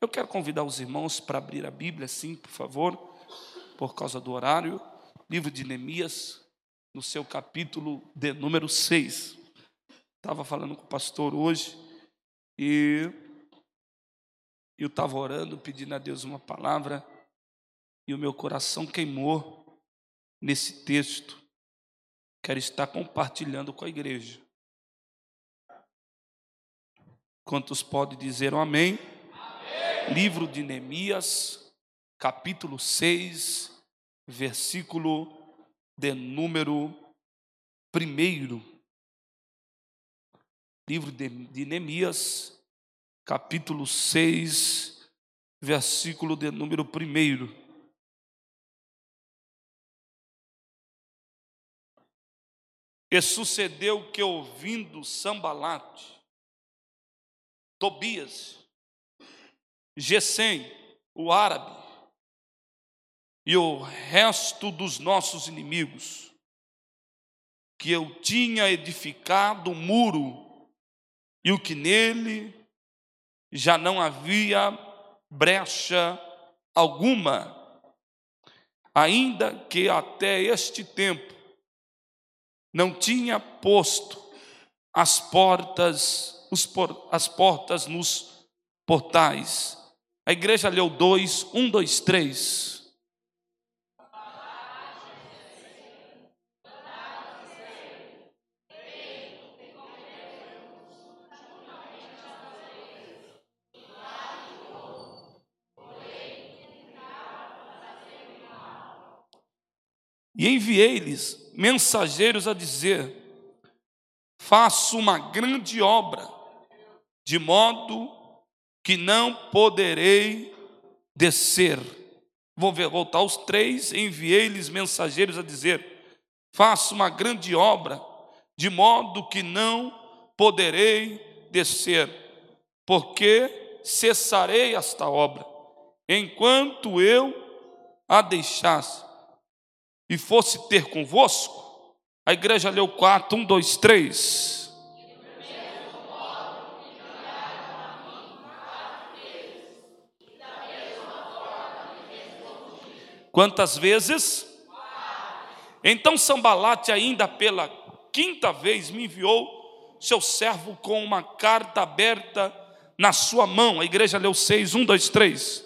Eu quero convidar os irmãos para abrir a Bíblia, sim, por favor, por causa do horário. Livro de Neemias, no seu capítulo de número 6. Estava falando com o pastor hoje e eu estava orando, pedindo a Deus uma palavra e o meu coração queimou nesse texto. Quero estar compartilhando com a igreja. Quantos podem dizer um amém? Livro de Neemias, capítulo 6, versículo de número 1. Livro de Neemias, capítulo 6, versículo de número 1. E sucedeu que, ouvindo Sambalate, Tobias, Gesem, o árabe, e o resto dos nossos inimigos, que eu tinha edificado o muro e o que nele já não havia brecha alguma, ainda que até este tempo não tinha posto as portas por, as portas nos portais. A igreja leu dois, um, dois, três. E enviei-lhes mensageiros a dizer: Faço uma grande obra de modo que não poderei descer. Vou voltar aos três, enviei-lhes mensageiros a dizer: Faço uma grande obra, de modo que não poderei descer, porque cessarei esta obra, enquanto eu a deixasse e fosse ter convosco. A igreja leu 4, 1, 2, 3. Quantas vezes? Então Sambalate, ainda pela quinta vez, me enviou seu servo com uma carta aberta na sua mão. A igreja leu seis, um, dois, três.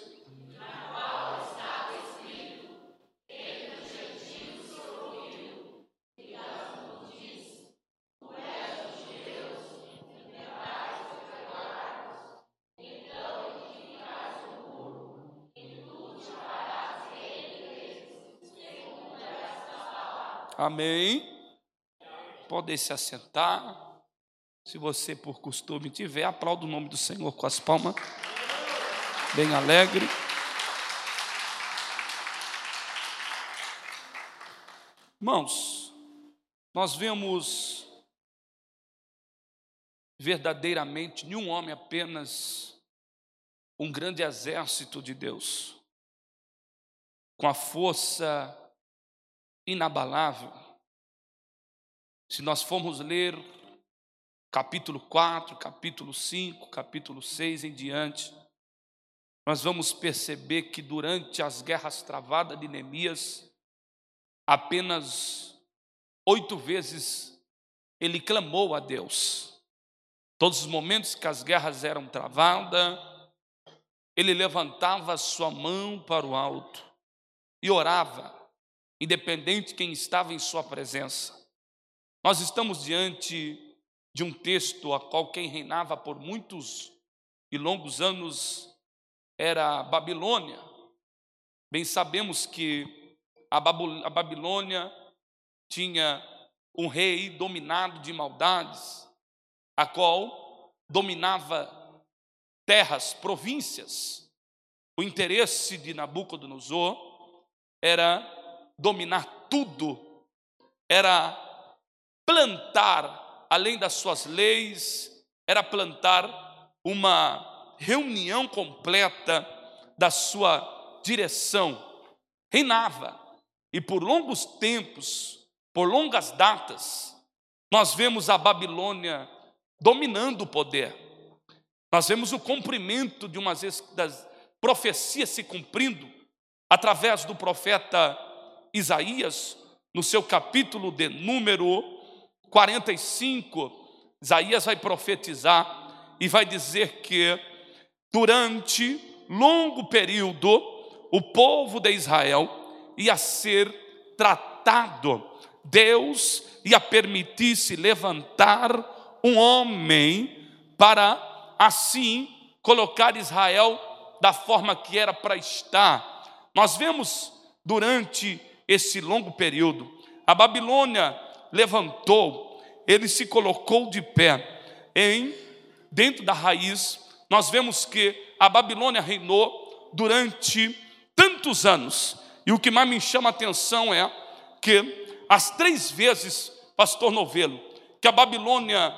Amém. Podem se assentar. Se você, por costume, tiver, aplauda o nome do Senhor com as palmas. Bem alegre. Irmãos, nós vemos verdadeiramente nenhum homem apenas um grande exército de Deus, com a força inabalável. Se nós formos ler capítulo 4, capítulo 5, capítulo 6 em diante, nós vamos perceber que durante as guerras travadas de Neemias, apenas oito vezes ele clamou a Deus. Todos os momentos que as guerras eram travadas, ele levantava sua mão para o alto e orava independente de quem estava em sua presença. Nós estamos diante de um texto a qual quem reinava por muitos e longos anos era a Babilônia. Bem sabemos que a Babilônia tinha um rei dominado de maldades, a qual dominava terras, províncias. O interesse de Nabucodonosor era dominar tudo, era plantar, além das suas leis, era plantar uma reunião completa da sua direção. Reinava, e por longos tempos, por longas datas, nós vemos a Babilônia dominando o poder. nós vemos o cumprimento de uma das profecias se cumprindo através do profeta Isaías, no seu capítulo de número 45, Isaías vai profetizar e vai dizer que durante longo período o povo de Israel ia ser tratado, Deus ia permitir se levantar um homem para assim colocar Israel da forma que era para estar. Nós vemos durante esse longo período, a Babilônia levantou, ele se colocou de pé em dentro da raiz. Nós vemos que a Babilônia reinou durante tantos anos. E o que mais me chama a atenção é que as três vezes, pastor Novelo, que a Babilônia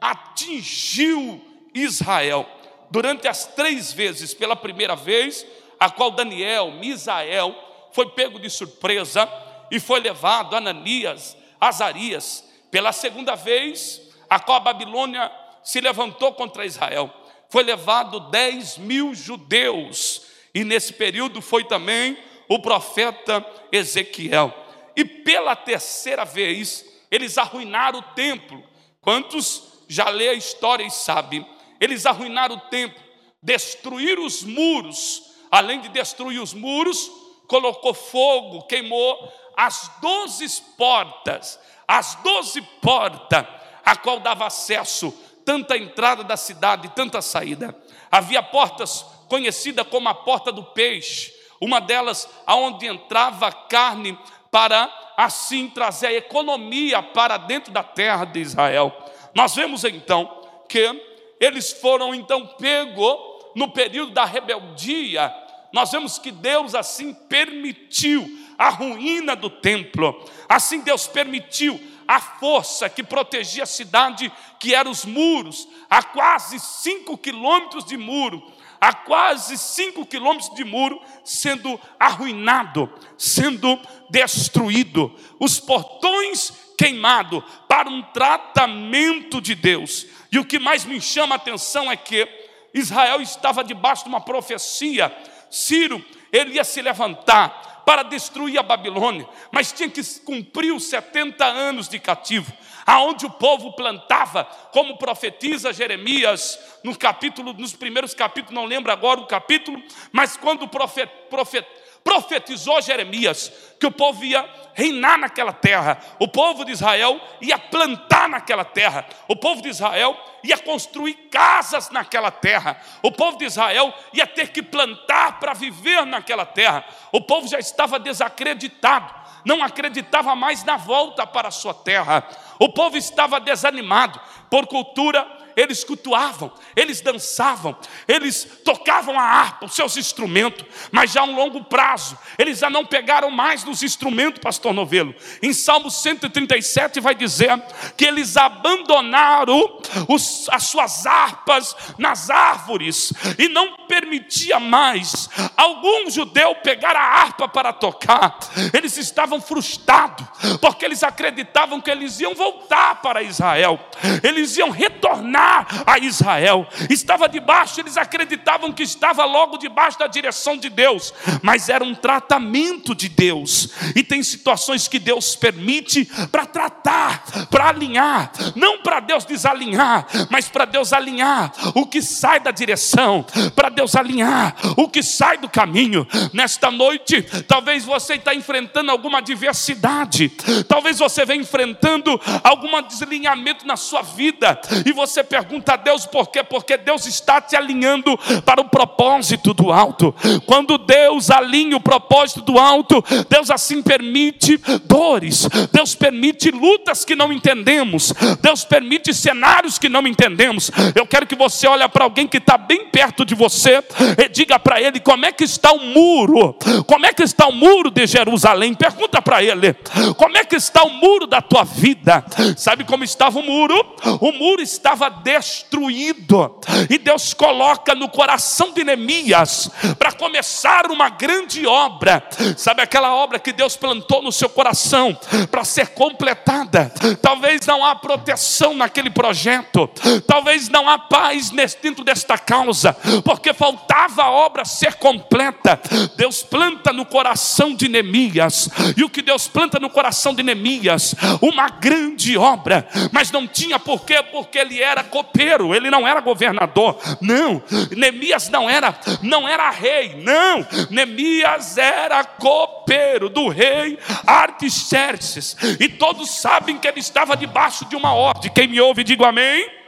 atingiu Israel, durante as três vezes, pela primeira vez, a qual Daniel, Misael, foi pego de surpresa e foi levado Ananias, Azarias, pela segunda vez, a qual a Babilônia se levantou contra Israel. Foi levado 10 mil judeus, e nesse período foi também o profeta Ezequiel. E pela terceira vez, eles arruinaram o templo. Quantos já lê a história e sabem? Eles arruinaram o templo, destruíram os muros. Além de destruir os muros, colocou fogo, queimou as doze portas, as doze portas, a qual dava acesso, tanta entrada da cidade, tanta saída. Havia portas conhecidas como a porta do peixe, uma delas aonde entrava carne para assim trazer economia para dentro da terra de Israel. Nós vemos então que eles foram então pegos no período da rebeldia. Nós vemos que Deus assim permitiu a ruína do templo. Assim Deus permitiu a força que protegia a cidade, que eram os muros, a quase cinco quilômetros de muro, a quase cinco quilômetros de muro sendo arruinado, sendo destruído, os portões queimados para um tratamento de Deus. E o que mais me chama a atenção é que Israel estava debaixo de uma profecia. Ciro, ele ia se levantar para destruir a Babilônia, mas tinha que cumprir os 70 anos de cativo, aonde o povo plantava, como profetiza Jeremias no capítulo, nos primeiros capítulos, não lembro agora o capítulo, mas quando o profeta, profeta profetizou Jeremias que o povo ia reinar naquela terra, o povo de Israel ia plantar naquela terra, o povo de Israel ia construir casas naquela terra, o povo de Israel ia ter que plantar para viver naquela terra, o povo já estava desacreditado, não acreditava mais na volta para a sua terra, o povo estava desanimado por cultura eles cultuavam, eles dançavam, eles tocavam a harpa, os seus instrumentos, mas já a um longo prazo, eles já não pegaram mais nos instrumentos, pastor Novelo. Em Salmo 137 vai dizer que eles abandonaram os, as suas harpas nas árvores e não permitia mais algum judeu pegar a harpa para tocar. Eles estavam frustrados, porque eles acreditavam que eles iam voltar para Israel, eles iam retornar a Israel. Estava debaixo, eles acreditavam que estava logo debaixo da direção de Deus, mas era um tratamento de Deus. E tem situações que Deus permite para tratar, para alinhar, não para Deus desalinhar, mas para Deus alinhar o que sai da direção, para Deus alinhar o que sai do caminho. Nesta noite, talvez você está enfrentando alguma adversidade, talvez você venha enfrentando algum desalinhamento na sua vida, e você pergunta a Deus por quê? Porque Deus está te alinhando para o propósito do alto. Quando Deus alinha o propósito do alto, Deus assim permite dores, Deus permite lutas que não entendemos, Deus permite cenários que não entendemos. Eu quero que você olhe para alguém que está bem perto de você e diga para ele como é que está o muro, como é que está o muro de Jerusalém. Pergunta para ele, como é que está o muro da tua vida? Sabe como estava o muro? O muro estava destruído. E Deus coloca no coração de Neemias para começar uma grande obra. Sabe aquela obra que Deus plantou no seu coração para ser completada? Talvez não há proteção naquele projeto, talvez não há paz dentro desta causa, porque faltava a obra ser completa. Deus planta no coração de Neemias, e o que Deus planta no coração de Neemias? Uma grande obra, mas não tinha porquê, porque ele era copeiro, ele não era governador. Não, Neemias não era, não era rei, não. Neemias era copeiro do rei Artaxerxes. E todos sabem que ele estava debaixo de uma ordem. Quem me ouve, digo amém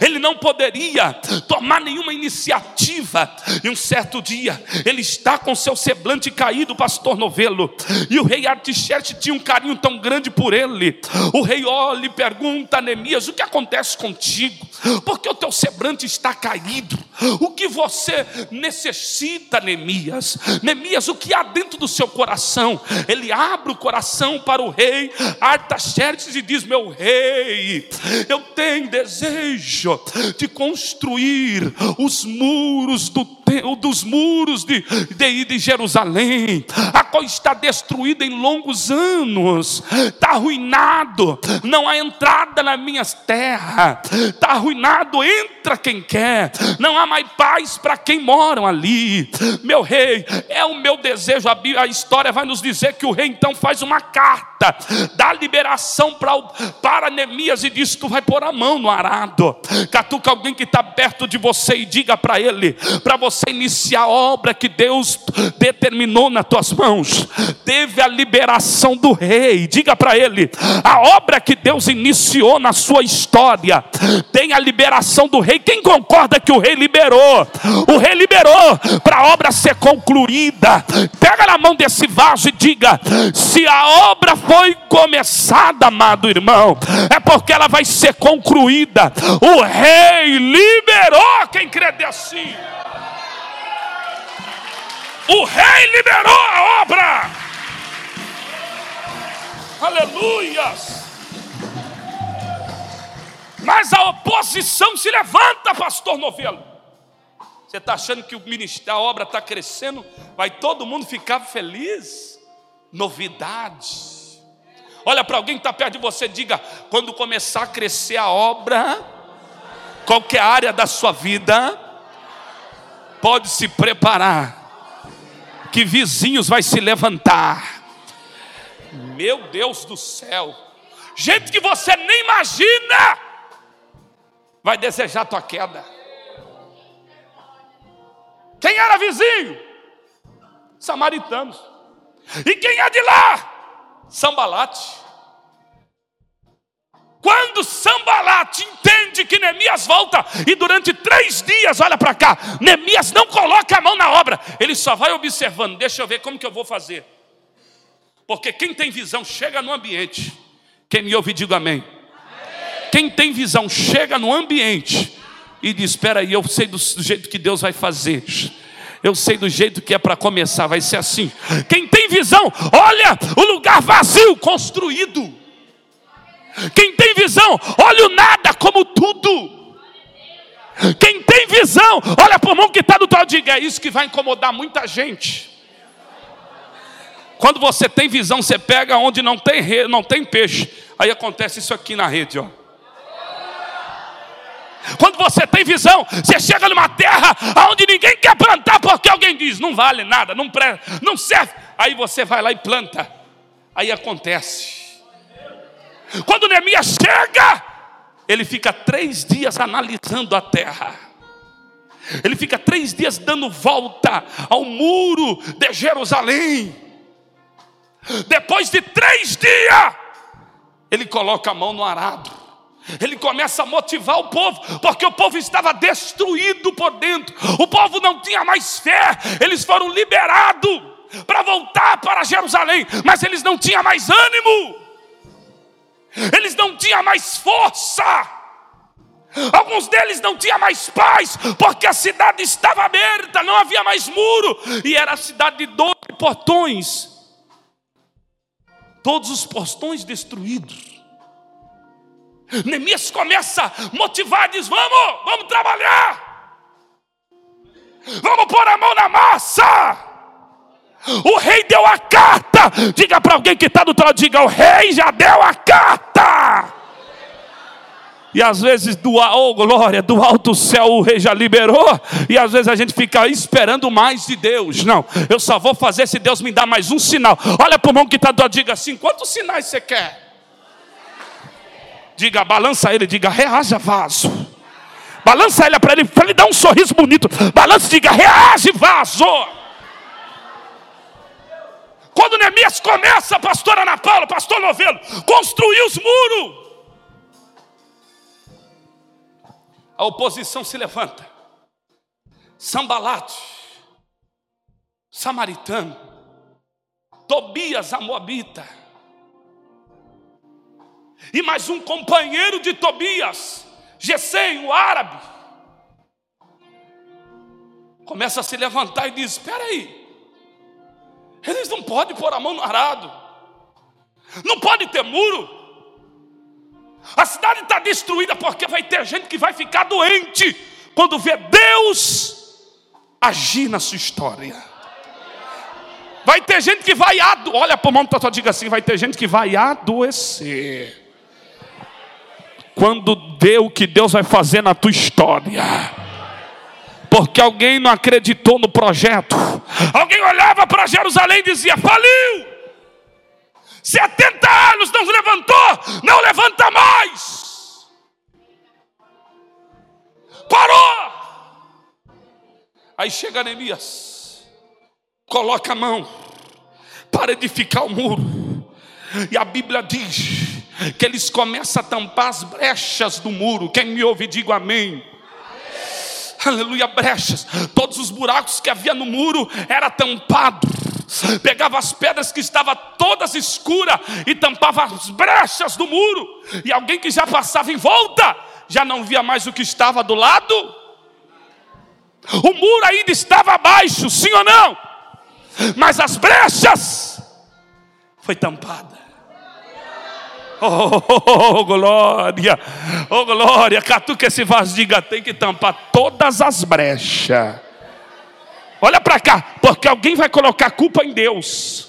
ele não poderia tomar nenhuma iniciativa. E um certo dia, ele está com seu semblante caído, pastor Novelo, e o rei Artaxerxes tinha um carinho tão grande por ele. O rei olha e pergunta a Neemias: O que acontece contigo? Porque o teu semblante está caído. O que você necessita, Neemias? Neemias, o que há dentro do seu coração? Ele abre o coração para o rei Artaxerxes e diz: Meu rei, eu tenho desejo de construir os muros do, dos muros de, de, de Jerusalém, a qual está destruída em longos anos, está arruinado, não há entrada nas minhas terras, está arruinado, entra quem quer, não há mais paz para quem moram ali. Meu rei, é o meu desejo, a, a história vai nos dizer que o rei então faz uma carta, dá liberação para, para Neemias e diz: Tu vai pôr a mão no arado, catuca alguém que está perto de você e diga para ele, para você iniciar a obra que Deus determinou nas tuas mãos. Teve a liberação do rei, diga para ele, a obra que Deus iniciou na sua história, tem a liberação do rei. Quem concorda que o rei liberou? O rei liberou para a obra ser concluída. Pega na mão desse vaso e diga: se a obra foi começada, amado irmão, é porque ela vai ser concluída. O rei liberou quem crê assim. O rei liberou a obra. Aleluias. Mas a oposição se levanta, pastor Novelo. Você está achando que o ministério, a obra está crescendo, vai todo mundo ficar feliz? Novidade. Olha para alguém que está perto de você, diga: quando começar a crescer a obra, qualquer área da sua vida, pode se preparar, que vizinhos vai se levantar. Meu Deus do céu, gente que você nem imagina, vai desejar tua queda. Quem era vizinho? Samaritanos. E quem é de lá? Sambalate. Quando Sambalate entende que Neemias volta, e durante três dias, olha para cá, Neemias não coloca a mão na obra, ele só vai observando, deixa eu ver como que eu vou fazer. Porque quem tem visão chega no ambiente. Quem me ouve, diga amém. Quem tem visão chega no ambiente e diz: Espera aí, eu sei do jeito que Deus vai fazer. Eu sei do jeito que é para começar, vai ser assim. Quem tem visão, olha o lugar vazio, construído. Quem tem visão, olha o nada como tudo. Quem tem visão, olha para o mão que está do teu diga, é isso que vai incomodar muita gente. Quando você tem visão, você pega onde não tem, não tem peixe. Aí acontece isso aqui na rede, ó. Quando você tem visão, você chega numa terra onde ninguém quer plantar porque alguém diz, não vale nada, não presta, não serve. Aí você vai lá e planta. Aí acontece. Quando Neemias chega, ele fica três dias analisando a terra. Ele fica três dias dando volta ao muro de Jerusalém. Depois de três dias, ele coloca a mão no arado. Ele começa a motivar o povo, porque o povo estava destruído por dentro. O povo não tinha mais fé. Eles foram liberados para voltar para Jerusalém, mas eles não tinham mais ânimo eles não tinham mais força. Alguns deles não tinham mais paz, porque a cidade estava aberta, não havia mais muro, e era a cidade de doze portões. Todos os portões destruídos. Neemias começa motivado, diz: Vamos, vamos trabalhar, vamos pôr a mão na massa. O rei deu a carta. Diga para alguém que está do outro lado: diga, o rei já deu a carta. E às vezes, do, oh glória, do alto céu o rei já liberou, e às vezes a gente fica esperando mais de Deus. Não, eu só vou fazer se Deus me dá mais um sinal. Olha para o irmão que está do lado, diga assim: quantos sinais você quer? Diga, balança ele, diga, reaja vaso. Balança ele para ele, para ele dar um sorriso bonito. Balança, diga, reage vaso. Quando Neemias começa, pastor Ana Paula, pastor Novelo, construir os muros. A oposição se levanta. Sambalate, samaritano, Tobias, a moabita, e mais um companheiro de Tobias, Gesem, o árabe, começa a se levantar e diz: Espera aí, eles não podem pôr a mão no arado, não pode ter muro. A cidade está destruída porque vai ter gente que vai ficar doente quando vê Deus agir na sua história. Vai ter gente que vai adoecer. Olha para o mundo, diga assim: vai ter gente que vai adoecer. Quando deu o que Deus vai fazer na tua história porque alguém não acreditou no projeto. Alguém olhava para Jerusalém e dizia: faliu. 70 anos não levantou, não levanta mais. Parou. Aí chega Neemias, coloca a mão para edificar o muro. E a Bíblia diz que eles começam a tampar as brechas do muro. Quem me ouve, diga amém aleluia, brechas. Todos os buracos que havia no muro era tampado. Pegava as pedras que estavam todas escuras e tampava as brechas do muro. E alguém que já passava em volta já não via mais o que estava do lado. O muro ainda estava abaixo, sim ou não? Mas as brechas foi tampada. Oh, oh, glória, oh glória, catuca esse vaso, diga, tem que tampar todas as brechas. Olha para cá, porque alguém vai colocar culpa em Deus.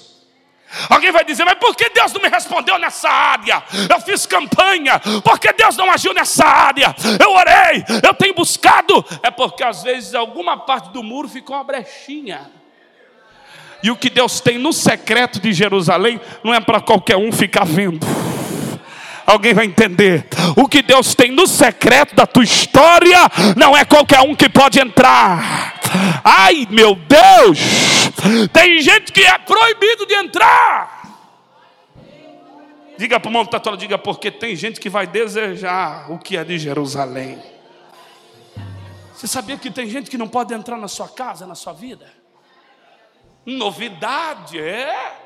Alguém vai dizer, mas por que Deus não me respondeu nessa área? Eu fiz campanha, por que Deus não agiu nessa área? Eu orei, eu tenho buscado. É porque às vezes alguma parte do muro ficou uma brechinha. E o que Deus tem no secreto de Jerusalém não é para qualquer um ficar vendo. Alguém vai entender. O que Deus tem no secreto da tua história não é qualquer um que pode entrar. Ai, meu Deus! Tem gente que é proibido de entrar. Diga para o mundo tá diga, porque tem gente que vai desejar o que é de Jerusalém. Você sabia que tem gente que não pode entrar na sua casa, na sua vida? Novidade, é?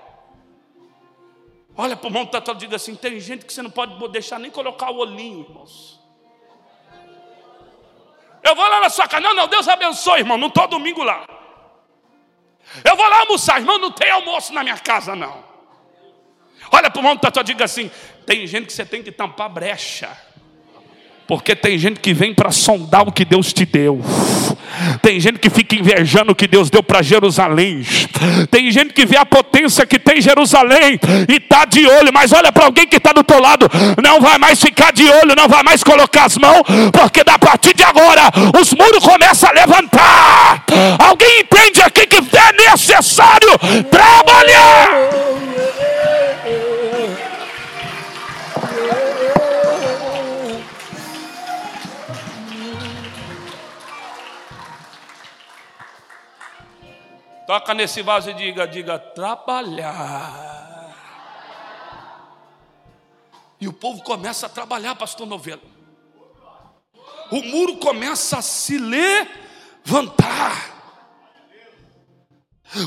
Olha para o irmão que está diga assim: tem gente que você não pode deixar nem colocar o olhinho, irmãos. Eu vou lá na sua casa, não, não, Deus abençoe, irmão, não estou domingo lá. Eu vou lá almoçar, irmão, não tem almoço na minha casa, não. Olha para o que está diga assim: tem gente que você tem que tampar brecha. Porque tem gente que vem para sondar o que Deus te deu. Tem gente que fica invejando o que Deus deu para Jerusalém. Tem gente que vê a potência que tem Jerusalém e está de olho, mas olha para alguém que está do teu lado, não vai mais ficar de olho, não vai mais colocar as mãos, porque da partir de agora os muros começam a levantar. Alguém entende aqui que é necessário trabalhar? Toca nesse vaso e diga, diga, trabalhar. E o povo começa a trabalhar, pastor Novelo. O muro começa a se levantar.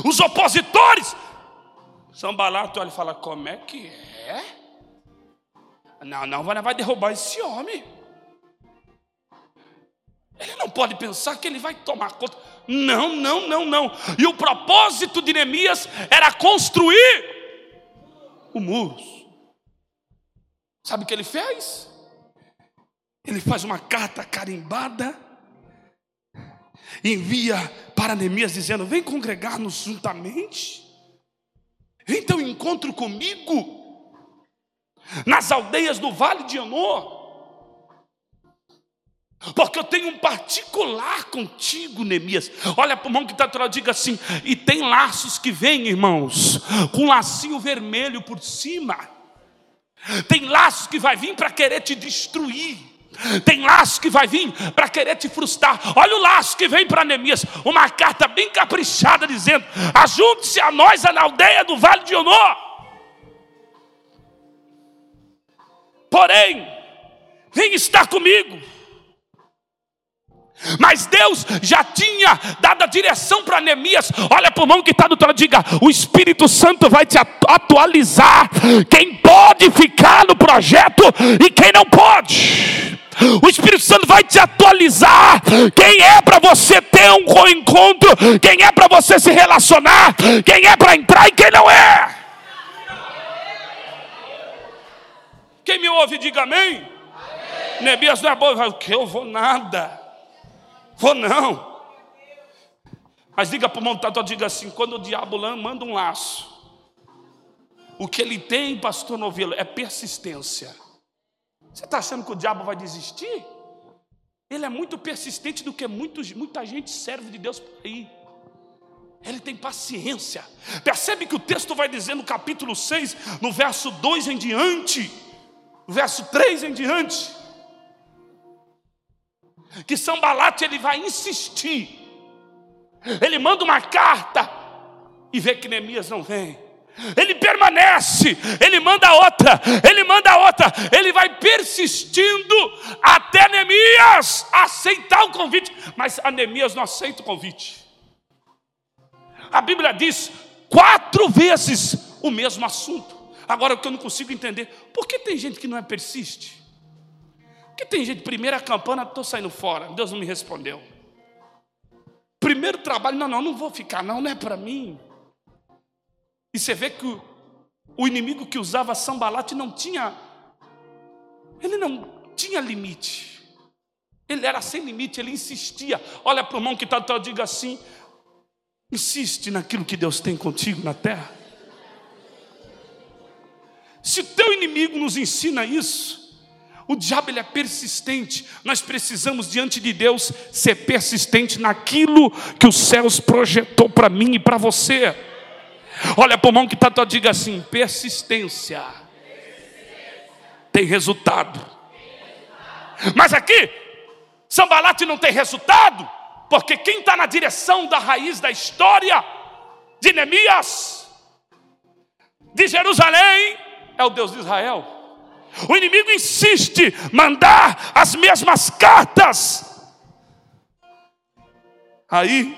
Os opositores. São Balato olha e fala: Como é que é? Não, não, vai derrubar esse homem. Ele não pode pensar que ele vai tomar conta. Não, não, não, não. E o propósito de Neemias era construir o muro. Sabe o que ele fez? ele faz uma carta carimbada, envia para Neemias dizendo: Vem congregar-nos juntamente, vem ter um encontro comigo nas aldeias do Vale de Anor. Porque eu tenho um particular contigo, Neemias. Olha para o irmão que está atrás, diga assim: e tem laços que vêm, irmãos, com um lacinho vermelho por cima. Tem laços que vai vir para querer te destruir. Tem laço que vai vir para querer te frustrar. Olha o laço que vem para Neemias. Uma carta bem caprichada dizendo: Ajunte-se a nós na aldeia do Vale de Onó. Porém, vem estar comigo mas Deus já tinha dado a direção para Neemias. Olha para o mão que está do outro lado, diga: o Espírito Santo vai te atualizar. Quem pode ficar no projeto e quem não pode. O Espírito Santo vai te atualizar. Quem é para você ter um encontro, quem é para você se relacionar, quem é para entrar e quem não é. Quem me ouve, diga amém. amém. Neemias não é bom, eu vou nada. Vou não. Mas diga para o montador, diga assim: quando o diabo manda um laço, o que ele tem, pastor Novelo, é persistência. Você está achando que o diabo vai desistir? Ele é muito persistente do que muitos, muita gente serve de Deus por aí. Ele tem paciência. Percebe que o texto vai dizer no capítulo 6, no verso 2 em diante, no verso 3 em diante que Sambalate ele vai insistir. Ele manda uma carta e vê que Neemias não vem. Ele permanece, ele manda outra, ele manda outra, ele vai persistindo até Neemias aceitar o convite, mas Neemias não aceita o convite. A Bíblia diz quatro vezes o mesmo assunto. Agora o que eu não consigo entender, por que tem gente que não é persiste? Porque tem gente, primeira campana, estou saindo fora. Deus não me respondeu. Primeiro trabalho, não, não, não vou ficar, não, não é para mim. E você vê que o, o inimigo que usava sambalate não tinha, ele não tinha limite. Ele era sem limite, ele insistia. Olha para o irmão que está, tá, diga assim: insiste naquilo que Deus tem contigo na terra. Se teu inimigo nos ensina isso, o diabo ele é persistente. Nós precisamos diante de Deus ser persistente naquilo que os céus projetou para mim e para você. Olha para o mão que está, diga assim: persistência tem resultado. Mas aqui, Sambalate não tem resultado, porque quem está na direção da raiz da história de Neemias, de Jerusalém, é o Deus de Israel. O inimigo insiste mandar as mesmas cartas. Aí,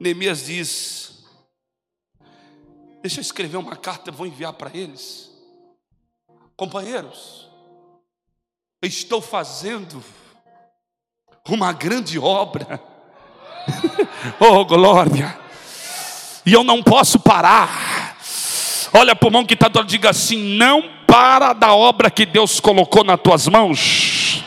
Neemias diz: Deixa eu escrever uma carta, vou enviar para eles. Companheiros, estou fazendo uma grande obra. oh, glória! E eu não posso parar. Olha para o mão que está do diga assim: não para da obra que Deus colocou nas tuas mãos.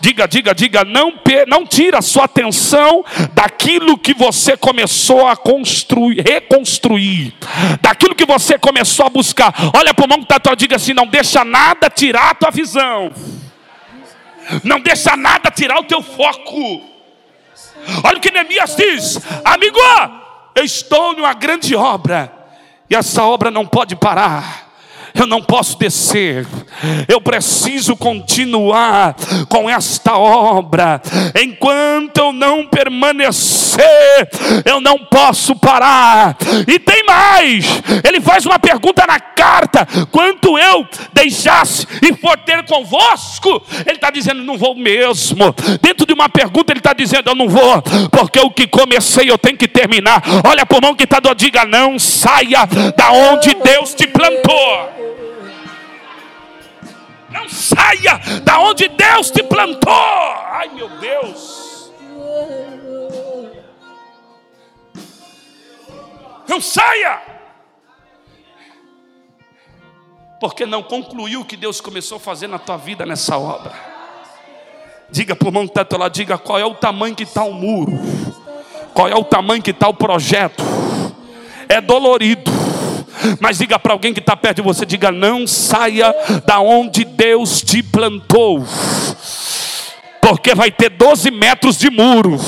Diga, diga, diga, não, não tira a sua atenção daquilo que você começou a construir, reconstruir, daquilo que você começou a buscar. Olha para o mão que está diga assim: não deixa nada tirar a tua visão, não deixa nada tirar o teu foco. Olha o que Neemias diz, amigo, eu estou numa grande obra e essa obra não pode parar. Eu não posso descer, eu preciso continuar com esta obra. Enquanto eu não permanecer, eu não posso parar. E tem mais: ele faz uma pergunta na carta: quanto eu deixasse e for ter convosco, ele está dizendo, não vou mesmo. Dentro de uma pergunta, ele está dizendo, eu não vou, porque o que comecei eu tenho que terminar. Olha para o mão que está do diga, não saia da onde Deus te plantou. Não saia da onde Deus te plantou. Ai, meu Deus. Não saia. porque não concluiu o que Deus começou a fazer na tua vida nessa obra. Diga para o irmão que lá, diga qual é o tamanho que está o muro, qual é o tamanho que está o projeto. É dolorido, mas diga para alguém que está perto de você: diga, não saia da onde Deus te plantou, porque vai ter 12 metros de muro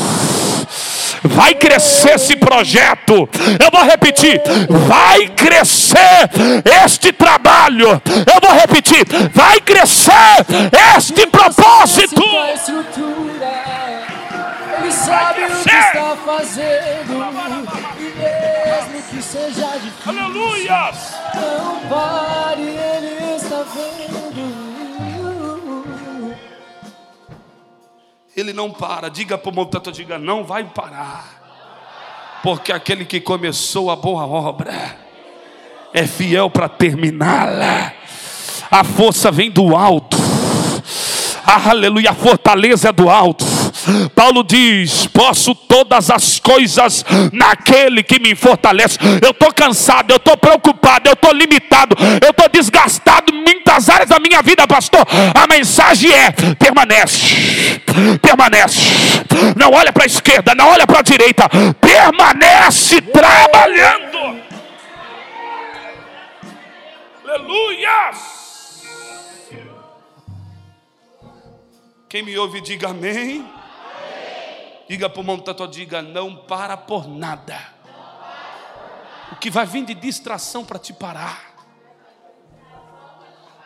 vai crescer esse projeto. Eu vou repetir: vai crescer este trabalho. Eu vou repetir: vai crescer este propósito. Ele sabe o que está fazendo, mesmo que seja difícil, Aleluia! não pare, Ele está vendo. Ele não para. Diga para o montante, diga, não vai parar. Porque aquele que começou a boa obra é fiel para terminá-la. A força vem do alto. Ah, aleluia, a fortaleza é do alto. Paulo diz: Posso todas as coisas naquele que me fortalece. Eu estou cansado, eu estou preocupado, eu estou limitado, eu estou desgastado em muitas áreas da minha vida, pastor. A mensagem é: permanece, permanece. Não olha para a esquerda, não olha para a direita, permanece trabalhando. Aleluia! Quem me ouve, diga amém. Diga para o montador, diga não para por nada. O que vai vir de distração para te parar.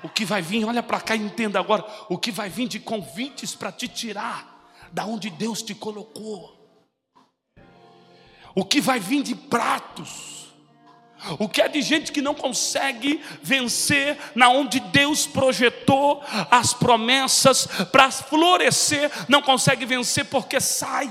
O que vai vir, olha para cá e entenda agora. O que vai vir de convites para te tirar da onde Deus te colocou. O que vai vir de pratos o que é de gente que não consegue vencer na onde Deus projetou as promessas para florescer, não consegue vencer porque sai.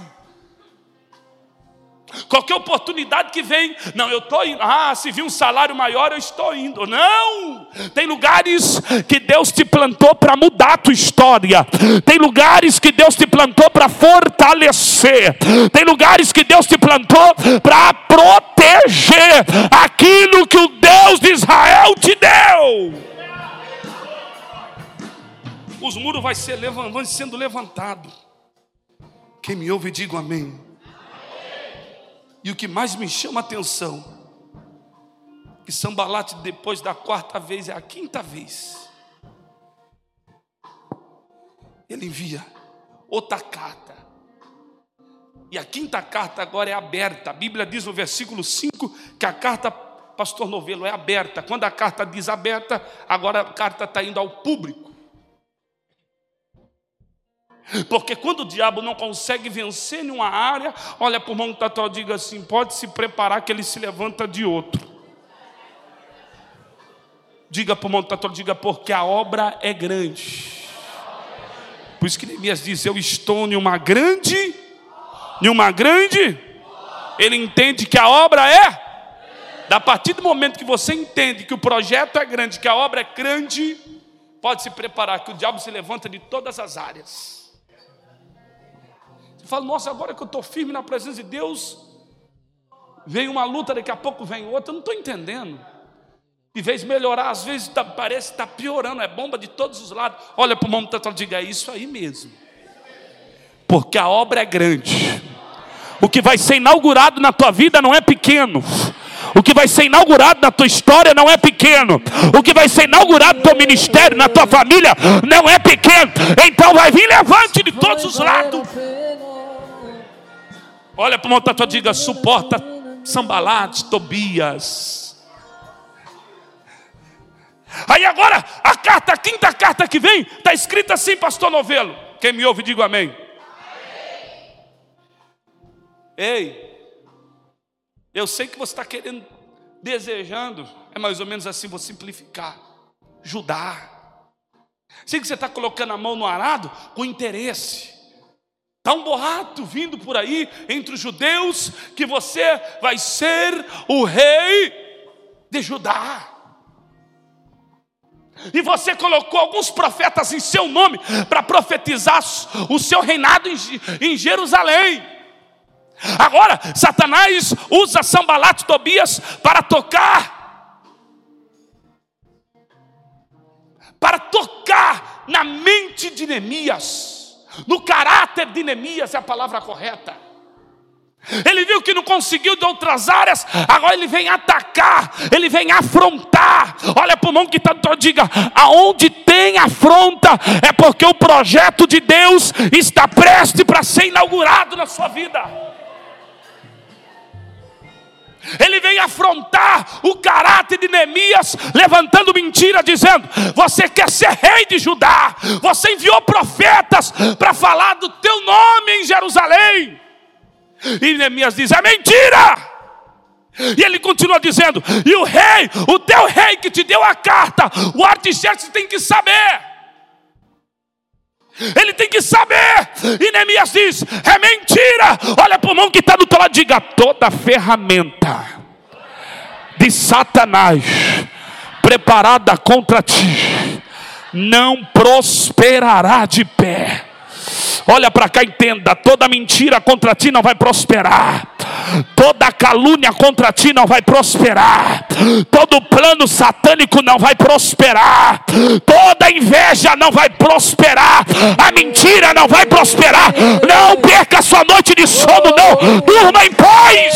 Qualquer oportunidade que vem, não, eu estou indo. Ah, se vir um salário maior, eu estou indo. Não! Tem lugares que Deus te plantou para mudar a tua história. Tem lugares que Deus te plantou para fortalecer. Tem lugares que Deus te plantou para proteger aquilo que o Deus de Israel te deu. Os muros vão ser levant, sendo levantados. Quem me ouve, diga amém. E o que mais me chama a atenção, que Sambalate depois da quarta vez, é a quinta vez, ele envia outra carta. E a quinta carta agora é aberta. A Bíblia diz no versículo 5 que a carta, pastor Novelo, é aberta. Quando a carta diz aberta, agora a carta está indo ao público. Porque quando o diabo não consegue vencer em uma área, olha para o irmão que está e diga assim: pode se preparar que ele se levanta de outro. Diga para o irmão que está diga, porque a obra é grande. Por isso que Neemias diz: Eu estou em uma grande, em uma grande. Ele entende que a obra é. A partir do momento que você entende que o projeto é grande, que a obra é grande, pode se preparar que o diabo se levanta de todas as áreas. Você fala, nossa, agora que eu estou firme na presença de Deus, vem uma luta, daqui a pouco vem outra, eu não estou entendendo. De vez melhorar, às vezes tá, parece que está piorando, é bomba de todos os lados. Olha para o irmão e diga, é isso aí mesmo. Porque a obra é grande. O que vai ser inaugurado na tua vida não é pequeno. O que vai ser inaugurado na tua história não é pequeno. O que vai ser inaugurado no teu ministério, na tua família, não é pequeno. Então vai vir levante de todos os lados. Olha para o montador e diga: suporta Sambalate, Tobias. Aí agora, a carta, a quinta carta que vem, está escrita assim, pastor Novelo. Quem me ouve, diga amém. amém. Ei, eu sei que você está querendo, desejando, é mais ou menos assim, vou simplificar, ajudar. Sei que você está colocando a mão no arado com interesse. Está um boato vindo por aí entre os judeus que você vai ser o rei de Judá. E você colocou alguns profetas em seu nome para profetizar o seu reinado em Jerusalém. Agora, Satanás usa Sambalat Tobias para tocar para tocar na mente de Neemias, no caráter de Neemias é a palavra correta. Ele viu que não conseguiu de outras áreas, agora ele vem atacar, ele vem afrontar. Olha para o mão que está, diga: aonde tem afronta, é porque o projeto de Deus está prestes para ser inaugurado na sua vida. Ele vem afrontar o caráter de Neemias, levantando mentira, dizendo: Você quer ser rei de Judá, você enviou profetas para falar do teu nome em Jerusalém. E Neemias diz: é mentira! E ele continua dizendo: e o rei, o teu rei que te deu a carta, o Artaxerxes tem que saber. Ele tem que saber. E Neemias diz: é mentira. Olha para o mão que está do teu lado, diga: toda ferramenta de Satanás preparada contra ti não prosperará de pé. Olha para cá, entenda: toda mentira contra ti não vai prosperar, toda calúnia contra ti não vai prosperar, todo plano satânico não vai prosperar, toda inveja não vai prosperar, a mentira não vai prosperar. Não perca sua noite de sono, não, durma em paz,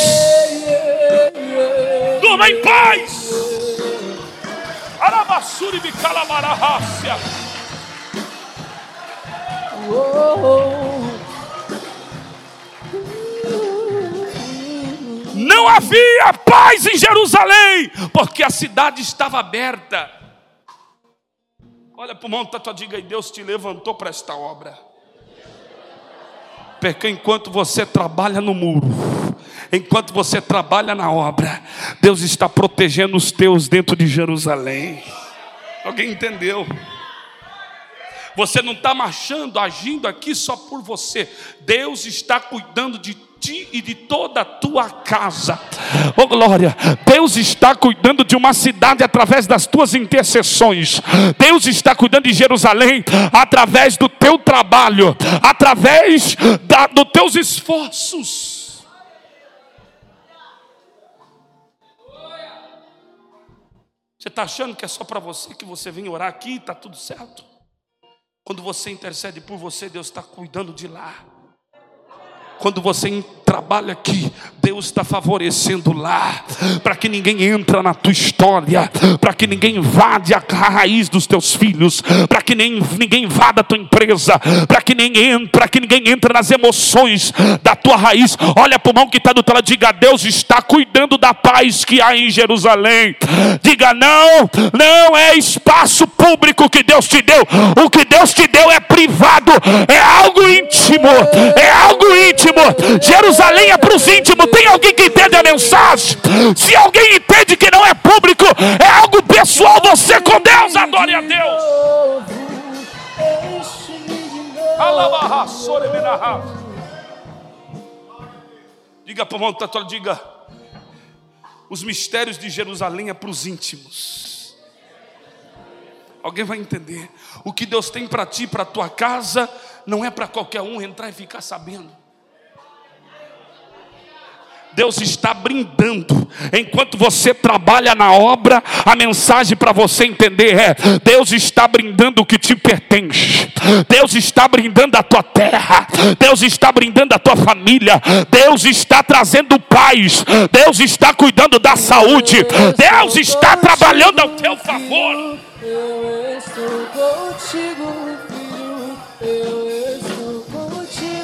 durma em paz. Arabassuri bicalamarahássia. Não havia paz em Jerusalém, porque a cidade estava aberta. Olha para o monte da tua diga e Deus te levantou para esta obra. Porque enquanto você trabalha no muro, enquanto você trabalha na obra, Deus está protegendo os teus dentro de Jerusalém. Alguém entendeu? Você não está marchando, agindo aqui só por você. Deus está cuidando de ti e de toda a tua casa. Oh glória, Deus está cuidando de uma cidade através das tuas intercessões. Deus está cuidando de Jerusalém através do teu trabalho, através da, dos teus esforços. Você está achando que é só para você que você vem orar aqui está tudo certo? Quando você intercede por você, Deus está cuidando de lá. Quando você trabalha aqui, Deus está favorecendo lá, para que ninguém entre na tua história, para que ninguém invade a raiz dos teus filhos, para que nem, ninguém invada a tua empresa, para que ninguém para que ninguém entre nas emoções da tua raiz. Olha para o mão que está do teu lado, diga: Deus está cuidando da paz que há em Jerusalém. Diga: não, não é espaço público que Deus te deu, o que Deus te deu é privado, é algo íntimo, é algo íntimo. Jerusalém é para os íntimos. Tem alguém que entende a mensagem? Se alguém entende que não é público, é algo pessoal, você com Deus, adore a Deus. Diga para o irmão tá diga. Os mistérios de Jerusalém é para os íntimos. Alguém vai entender. O que Deus tem para ti, para tua casa, não é para qualquer um entrar e ficar sabendo. Deus está brindando. Enquanto você trabalha na obra, a mensagem para você entender é: Deus está brindando o que te pertence. Deus está brindando a tua terra. Deus está brindando a tua família. Deus está trazendo paz. Deus está cuidando da saúde. Deus está trabalhando ao teu favor. Eu estou contigo, filho. Eu estou contigo.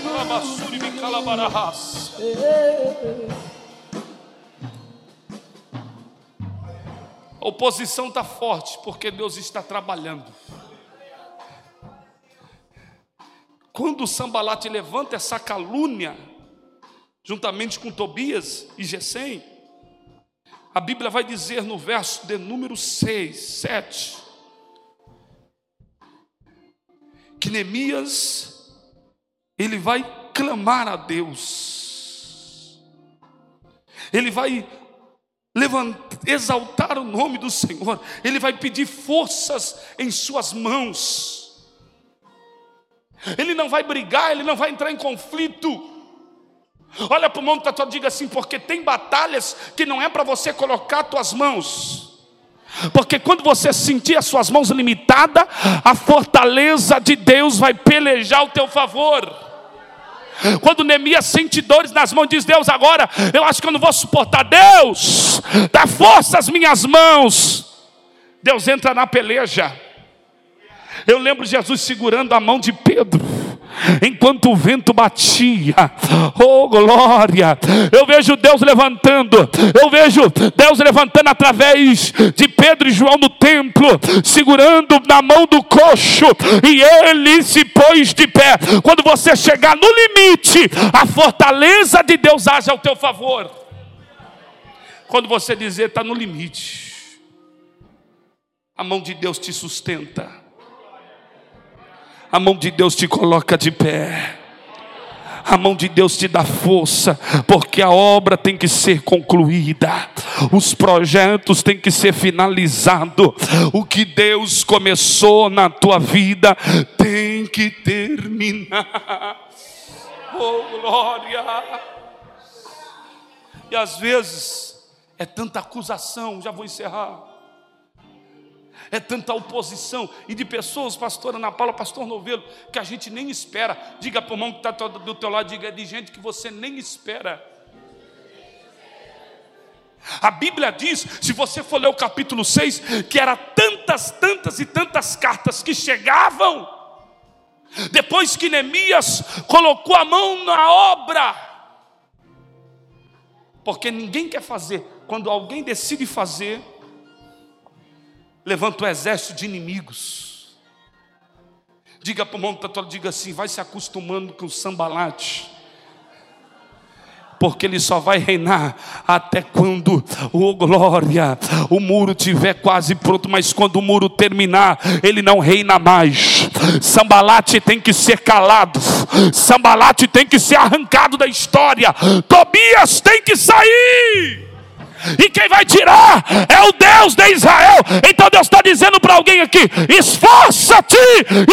A oposição está forte porque Deus está trabalhando. Quando o Sambalate levanta essa calúnia, juntamente com Tobias e Gesem, a Bíblia vai dizer no verso de número 6, 7, que Neemias, ele vai clamar a Deus, ele vai levantar, exaltar o nome do Senhor, ele vai pedir forças em suas mãos. Ele não vai brigar, ele não vai entrar em conflito. Olha para o mundo da tua diga assim, porque tem batalhas que não é para você colocar tuas mãos. Porque quando você sentir as suas mãos limitadas, a fortaleza de Deus vai pelejar ao teu favor. Quando Neemias sente dores nas mãos, diz: Deus, agora eu acho que eu não vou suportar. Deus, dá força às minhas mãos. Deus entra na peleja. Eu lembro Jesus segurando a mão de Pedro enquanto o vento batia. Oh glória! Eu vejo Deus levantando. Eu vejo Deus levantando através de Pedro e João no templo, segurando na mão do coxo, e ele se pôs de pé. Quando você chegar no limite, a fortaleza de Deus age ao teu favor. Quando você dizer está no limite, a mão de Deus te sustenta a mão de Deus te coloca de pé. A mão de Deus te dá força, porque a obra tem que ser concluída, os projetos têm que ser finalizados. O que Deus começou na tua vida tem que terminar. Oh, glória! E às vezes é tanta acusação, já vou encerrar é tanta oposição e de pessoas, pastor Ana Paula, pastor Novelo, que a gente nem espera. Diga para o irmão que está do teu lado, diga é de gente que você nem espera. A Bíblia diz, se você for ler o capítulo 6, que era tantas, tantas e tantas cartas que chegavam, depois que Neemias colocou a mão na obra, porque ninguém quer fazer, quando alguém decide fazer, levanta um exército de inimigos. Diga para o irmão que diga assim, vai se acostumando com o sambalate. Porque ele só vai reinar até quando, oh glória, o muro tiver quase pronto, mas quando o muro terminar, ele não reina mais. Sambalate tem que ser calado, Sambalate tem que ser arrancado da história, Tobias tem que sair e quem vai tirar é o Deus de Israel. Então Deus está dizendo para alguém aqui: esforça-te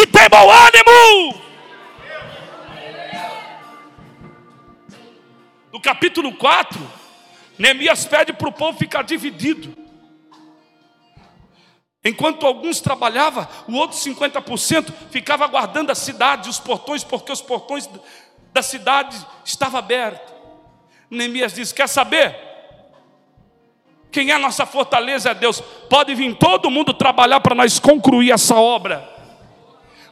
e tem bom ânimo. No capítulo 4, Neemias pede para o povo ficar dividido. Enquanto alguns trabalhavam, o outro 50% ficava guardando a cidade, os portões, porque os portões da cidade estavam abertos. Neemias diz: Quer saber? Quem é a nossa fortaleza é Deus. Pode vir todo mundo trabalhar para nós concluir essa obra.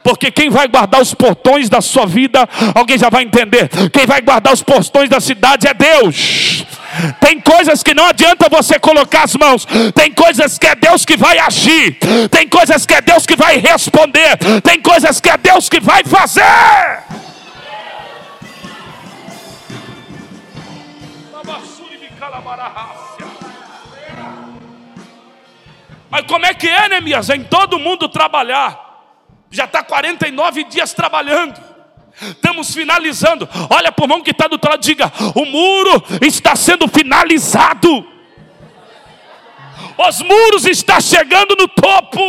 Porque quem vai guardar os portões da sua vida, alguém já vai entender. Quem vai guardar os portões da cidade é Deus. Tem coisas que não adianta você colocar as mãos. Tem coisas que é Deus que vai agir. Tem coisas que é Deus que vai responder. Tem coisas que é Deus que vai fazer. Mas como é que é, Neemias? É em todo mundo trabalhar. Já está 49 dias trabalhando. Estamos finalizando. Olha para o irmão que está do outro lado, diga: o muro está sendo finalizado. Os muros estão chegando no topo.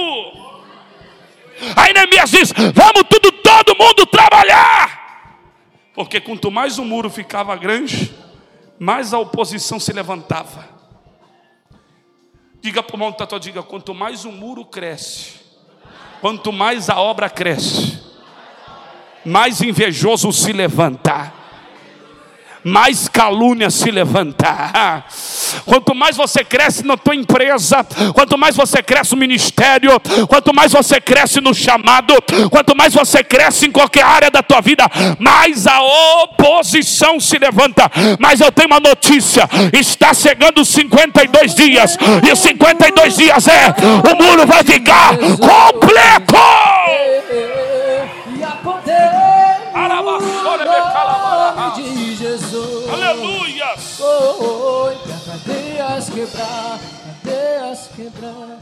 Aí Neemias diz: vamos tudo, todo mundo trabalhar. Porque quanto mais o muro ficava grande, mais a oposição se levantava. Diga para o irmão tatuado, diga, quanto mais o muro cresce, quanto mais a obra cresce, mais invejoso se levanta mais calúnia se levantar. Quanto mais você cresce na tua empresa, quanto mais você cresce no ministério, quanto mais você cresce no chamado, quanto mais você cresce em qualquer área da tua vida, mais a oposição se levanta. Mas eu tenho uma notícia: está chegando os 52 dias, e os 52 dias é o muro vai ficar completo. Oi, pra cadeias quebrar, cadeias quebrar.